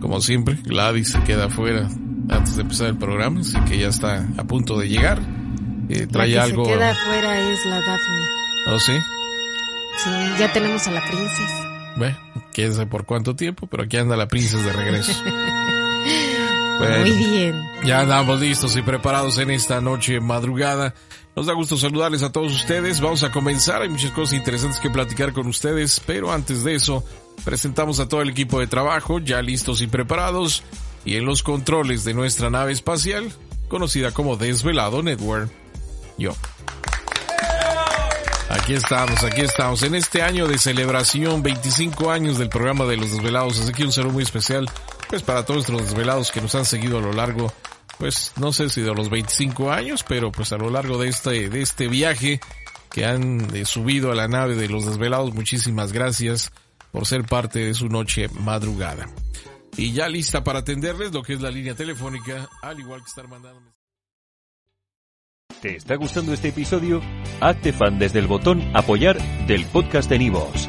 Como siempre, Gladys se queda afuera antes de empezar el programa, así que ya está a punto de llegar. Eh, trae la que algo. Se queda afuera es la Daphne. ¿Oh, sí? Sí, ya tenemos a la princesa. Bueno, quién sabe por cuánto tiempo, pero aquí anda la princesa de regreso. Bueno, Muy bien. Ya andamos listos y preparados en esta noche madrugada. Nos da gusto saludarles a todos ustedes. Vamos a comenzar. Hay muchas cosas interesantes que platicar con ustedes, pero antes de eso, presentamos a todo el equipo de trabajo, ya listos y preparados, y en los controles de nuestra nave espacial, conocida como Desvelado Network. Yo. Aquí estamos, aquí estamos, en este año de celebración, 25 años del programa de los desvelados, así que un saludo muy especial, pues para todos los desvelados que nos han seguido a lo largo, pues no sé si de los 25 años, pero pues a lo largo de este, de este viaje que han eh, subido a la nave de los desvelados, muchísimas gracias por ser parte de su noche madrugada. Y ya lista para atenderles lo que es la línea telefónica, al igual que estar mandando ¿Te está gustando este episodio? Hazte fan desde el botón Apoyar del podcast de Nivos.